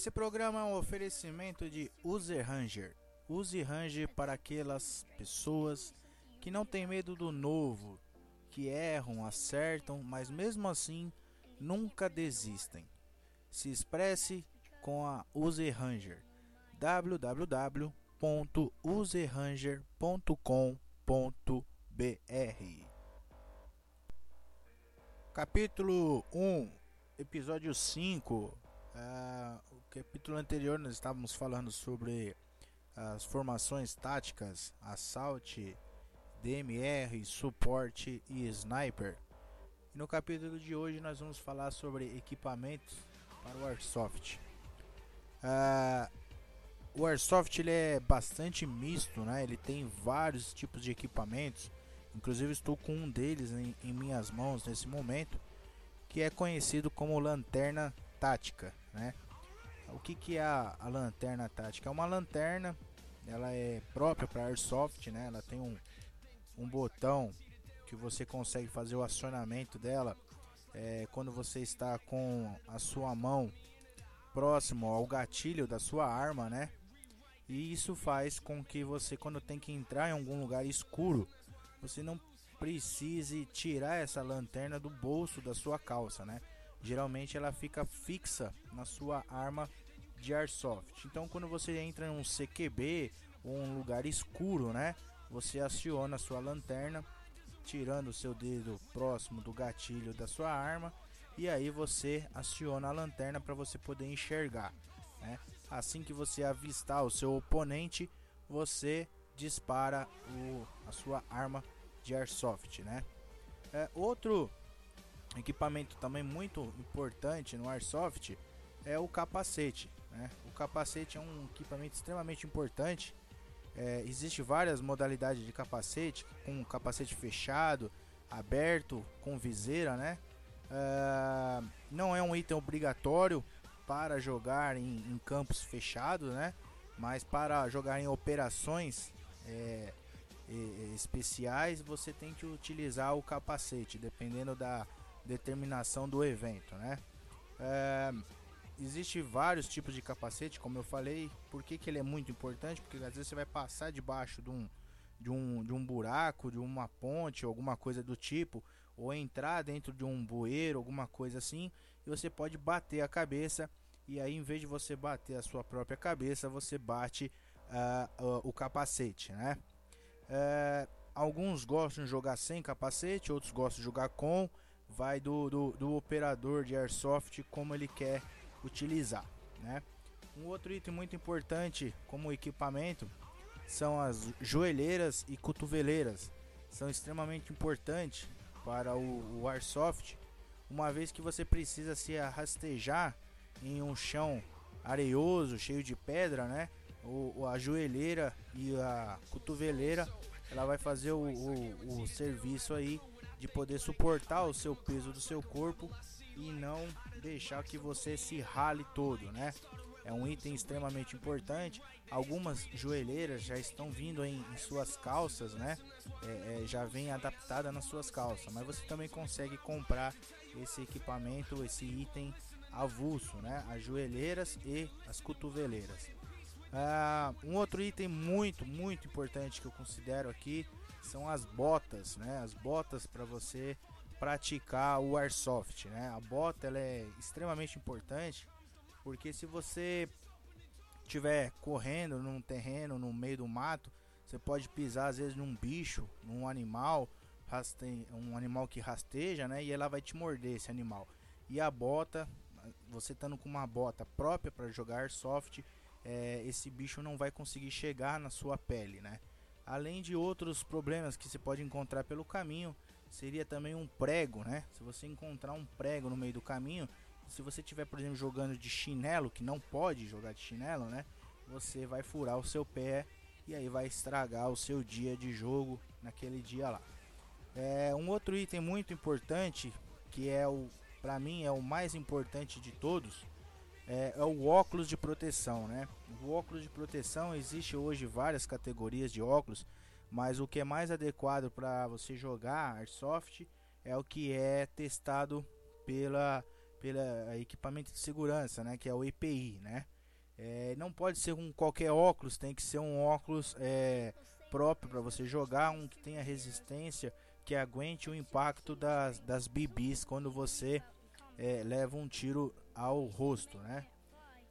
Esse programa é um oferecimento de Use Ranger. Use Ranger para aquelas pessoas que não têm medo do novo, que erram, acertam, mas mesmo assim nunca desistem. Se expresse com a Use Ranger. www.useranger.com.br Capítulo 1 Episódio 5 Uh, o capítulo anterior nós estávamos falando sobre as formações táticas, assault, DMR, suporte e sniper. E no capítulo de hoje nós vamos falar sobre equipamentos para o Airsoft. Uh, o Airsoft ele é bastante misto, né? ele tem vários tipos de equipamentos. Inclusive estou com um deles em, em minhas mãos nesse momento, que é conhecido como lanterna tática, né? O que, que é a, a lanterna tática? É uma lanterna, ela é própria para airsoft, né? Ela tem um, um botão que você consegue fazer o acionamento dela é, quando você está com a sua mão próximo ao gatilho da sua arma, né? E isso faz com que você, quando tem que entrar em algum lugar escuro, você não precise tirar essa lanterna do bolso da sua calça, né? Geralmente ela fica fixa na sua arma de airsoft. Então quando você entra em um CQB ou um lugar escuro, né, você aciona a sua lanterna, tirando o seu dedo próximo do gatilho da sua arma e aí você aciona a lanterna para você poder enxergar. Né? Assim que você avistar o seu oponente, você dispara o, a sua arma de airsoft, né? É, outro equipamento também muito importante no Airsoft é o capacete. Né? O capacete é um equipamento extremamente importante. É, Existem várias modalidades de capacete, com capacete fechado, aberto, com viseira, né? É, não é um item obrigatório para jogar em, em, campos fechados, né? Mas para jogar em operações é, especiais, você tem que utilizar o capacete, dependendo da, determinação do evento, né? É, existe vários tipos de capacete, como eu falei. Por que, que ele é muito importante? Porque às vezes você vai passar debaixo de um, de um, de um buraco, de uma ponte, alguma coisa do tipo, ou entrar dentro de um bueiro, alguma coisa assim, e você pode bater a cabeça. E aí, em vez de você bater a sua própria cabeça, você bate uh, uh, o capacete, né? Uh, alguns gostam de jogar sem capacete, outros gostam de jogar com vai do, do, do, operador de airsoft como ele quer utilizar, né? Um outro item muito importante como equipamento são as joelheiras e cotoveleiras. São extremamente importantes para o, o airsoft, uma vez que você precisa se rastejar em um chão areioso, cheio de pedra, né? O, a joelheira e a cotoveleira ela vai fazer o, o, o serviço aí de poder suportar o seu peso do seu corpo e não deixar que você se rale todo, né? É um item extremamente importante. Algumas joelheiras já estão vindo em, em suas calças, né? É, é, já vem adaptada nas suas calças, mas você também consegue comprar esse equipamento, esse item avulso, né? As joelheiras e as cotoveleiras. Ah, um outro item muito, muito importante que eu considero aqui são as botas, né? As botas para você praticar o airsoft, né? A bota ela é extremamente importante porque se você estiver correndo num terreno no meio do mato, você pode pisar às vezes num bicho, num animal, raste... um animal que rasteja, né? E ela vai te morder esse animal. E a bota, você estando com uma bota própria para jogar airsoft, é, esse bicho não vai conseguir chegar na sua pele, né? Além de outros problemas que se pode encontrar pelo caminho, seria também um prego, né? Se você encontrar um prego no meio do caminho, se você estiver, por exemplo, jogando de chinelo, que não pode jogar de chinelo, né? Você vai furar o seu pé e aí vai estragar o seu dia de jogo naquele dia lá. É, um outro item muito importante, que é o, para mim é o mais importante de todos, é, é, o óculos de proteção, né? O óculos de proteção existe hoje várias categorias de óculos, mas o que é mais adequado para você jogar airsoft é o que é testado pela pela equipamento de segurança, né, que é o EPI, né? É, não pode ser um qualquer óculos, tem que ser um óculos é, próprio para você jogar, um que tenha resistência, que aguente o impacto das, das BBs quando você é, leva um tiro ao rosto, né?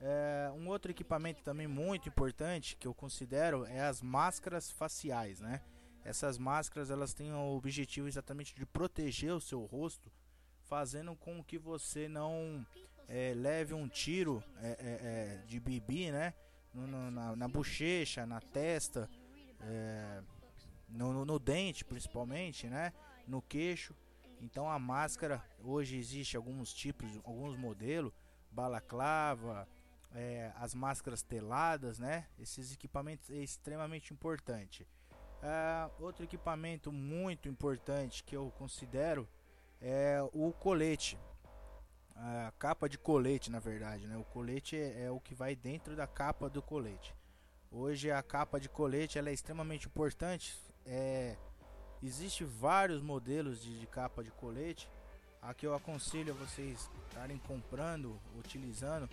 É, um outro equipamento também muito importante que eu considero é as máscaras faciais, né? Essas máscaras elas têm o objetivo exatamente de proteger o seu rosto, fazendo com que você não é, leve um tiro é, é, é de bibi, né? No, no, na, na, bochecha, na testa, é, no, no, dente principalmente, né? No queixo. Então a máscara hoje existe alguns tipos, alguns modelos, balaclava, é, as máscaras teladas, né? Esses equipamentos é extremamente importante. outro equipamento muito importante que eu considero é o colete a capa de colete, na verdade, né? O colete é, é, o que vai dentro da capa do colete. Hoje a capa de colete ela é extremamente importante. É, existe vários modelos de, de capa de colete. A que eu aconselho a vocês estarem comprando, utilizando,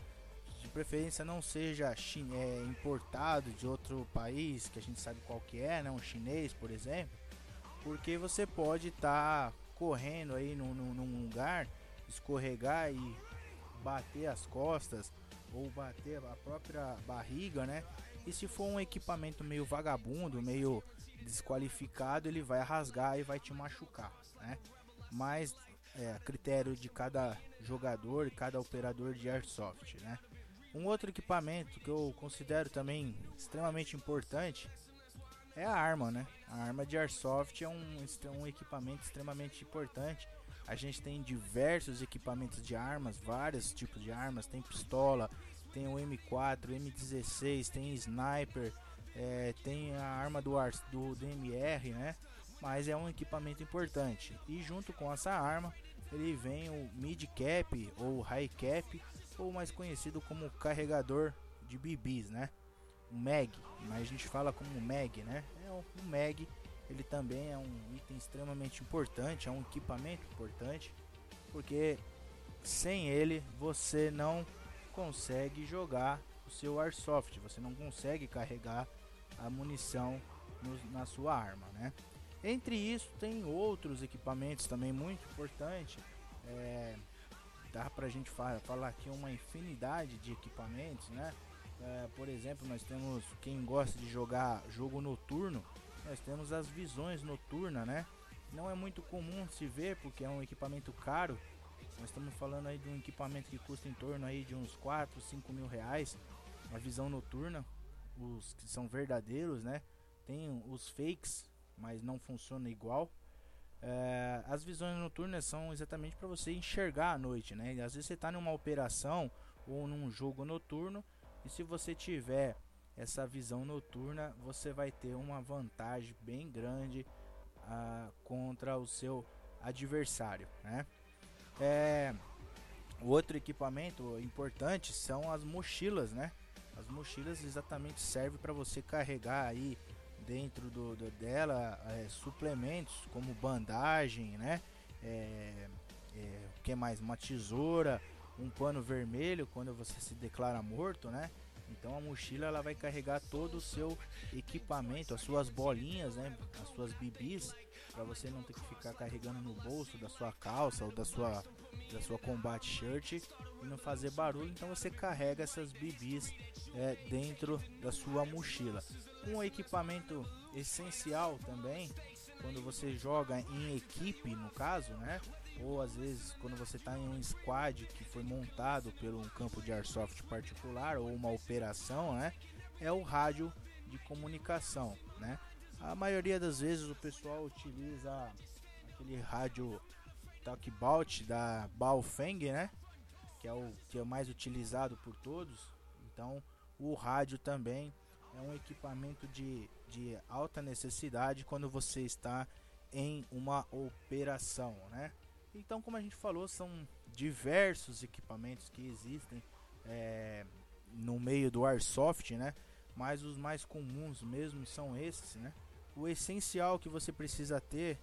de preferência não seja é, importado de outro país que a gente sabe qual que é, né? Um chinês, por exemplo, porque você pode estar tá correndo aí num, num lugar escorregar e bater as costas ou bater a própria barriga, né? E se for um equipamento meio vagabundo, meio desqualificado, ele vai rasgar e vai te machucar, né? Mas é a critério de cada jogador cada operador de airsoft, né? Um outro equipamento que eu considero também extremamente importante é a arma, né? A arma de airsoft é um, um equipamento extremamente importante a gente tem diversos equipamentos de armas, vários tipos de armas, tem pistola, tem o M4, M16, tem sniper, é, tem a arma do, do DMR, né? Mas é um equipamento importante. E junto com essa arma, ele vem o mid cap ou high cap, ou mais conhecido como carregador de BBs, né? O mag, mas a gente fala como mag, né? É o mag ele também é um item extremamente importante, é um equipamento importante, porque sem ele você não consegue jogar o seu airsoft, você não consegue carregar a munição no, na sua arma, né? Entre isso tem outros equipamentos também muito importantes. É, dá pra gente falar, falar aqui uma infinidade de equipamentos, né? É, por exemplo, nós temos quem gosta de jogar jogo noturno, nós temos as visões noturnas, né? Não é muito comum se ver porque é um equipamento caro. Nós estamos falando aí de um equipamento que custa em torno aí de uns 4, 5 mil reais. A visão noturna, os que são verdadeiros, né? Tem os fakes, mas não funciona igual. É, as visões noturnas são exatamente para você enxergar à noite, né? às vezes você está numa operação ou num jogo noturno e se você tiver essa visão noturna, você vai ter uma vantagem bem grande uh, contra o seu adversário, né? É, outro equipamento importante são as mochilas, né? As mochilas exatamente servem para você carregar aí dentro do, do dela é, suplementos como bandagem, né? É, é, o que mais? Uma tesoura, um pano vermelho quando você se declara morto, né? Então a mochila ela vai carregar todo o seu equipamento, as suas bolinhas, né, as suas bibis, para você não ter que ficar carregando no bolso da sua calça ou da sua da sua combat shirt e não fazer barulho. Então você carrega essas bibis é, dentro da sua mochila. Um equipamento essencial também quando você joga em equipe, no caso, né? ou às vezes quando você está em um squad que foi montado pelo um campo de airsoft particular ou uma operação, né, é o rádio de comunicação, né? A maioria das vezes o pessoal utiliza aquele rádio talkbaut da Baofeng, né? Que é o que é mais utilizado por todos. Então, o rádio também é um equipamento de, de alta necessidade quando você está em uma operação, né? Então, como a gente falou, são diversos equipamentos que existem é, no meio do Airsoft, né? Mas os mais comuns mesmo são esses, né? O essencial que você precisa ter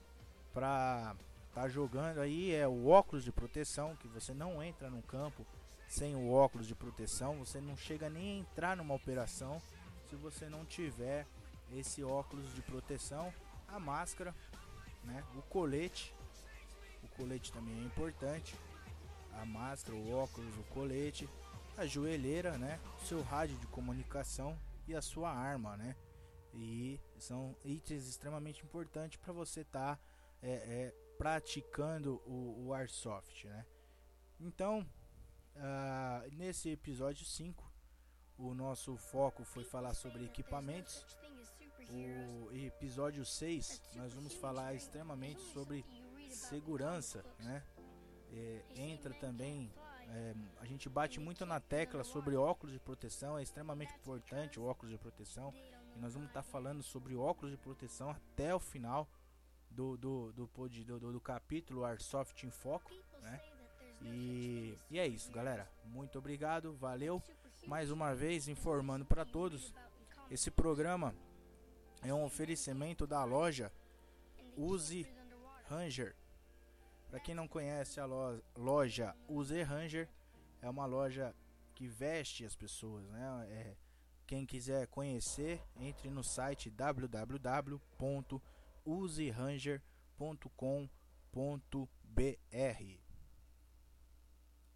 para tá jogando aí é o óculos de proteção, que você não entra no campo sem o óculos de proteção, você não chega nem a entrar numa operação se você não tiver esse óculos de proteção, a máscara, né, o colete, o colete também é importante, a máscara, o óculos, o colete, a joelheira, né, seu rádio de comunicação e a sua arma, né, e são itens extremamente importantes para você estar tá, é, é, praticando o, o Airsoft, né. Então, uh, nesse episódio 5, o nosso foco foi falar sobre equipamentos. O episódio 6, nós vamos falar extremamente sobre segurança, né? É, entra também, é, a gente bate muito na tecla sobre óculos de proteção, é extremamente importante o óculos de proteção. E nós vamos estar tá falando sobre óculos de proteção até o final do, do, do, do, do, do capítulo Airsoft em Foco, né? E, e é isso, galera. Muito obrigado, valeu. Mais uma vez informando para todos, esse programa é um oferecimento da loja Use Ranger. Para quem não conhece a loja Use Ranger, é uma loja que veste as pessoas, né? É, quem quiser conhecer, entre no site www.useranger.com.br.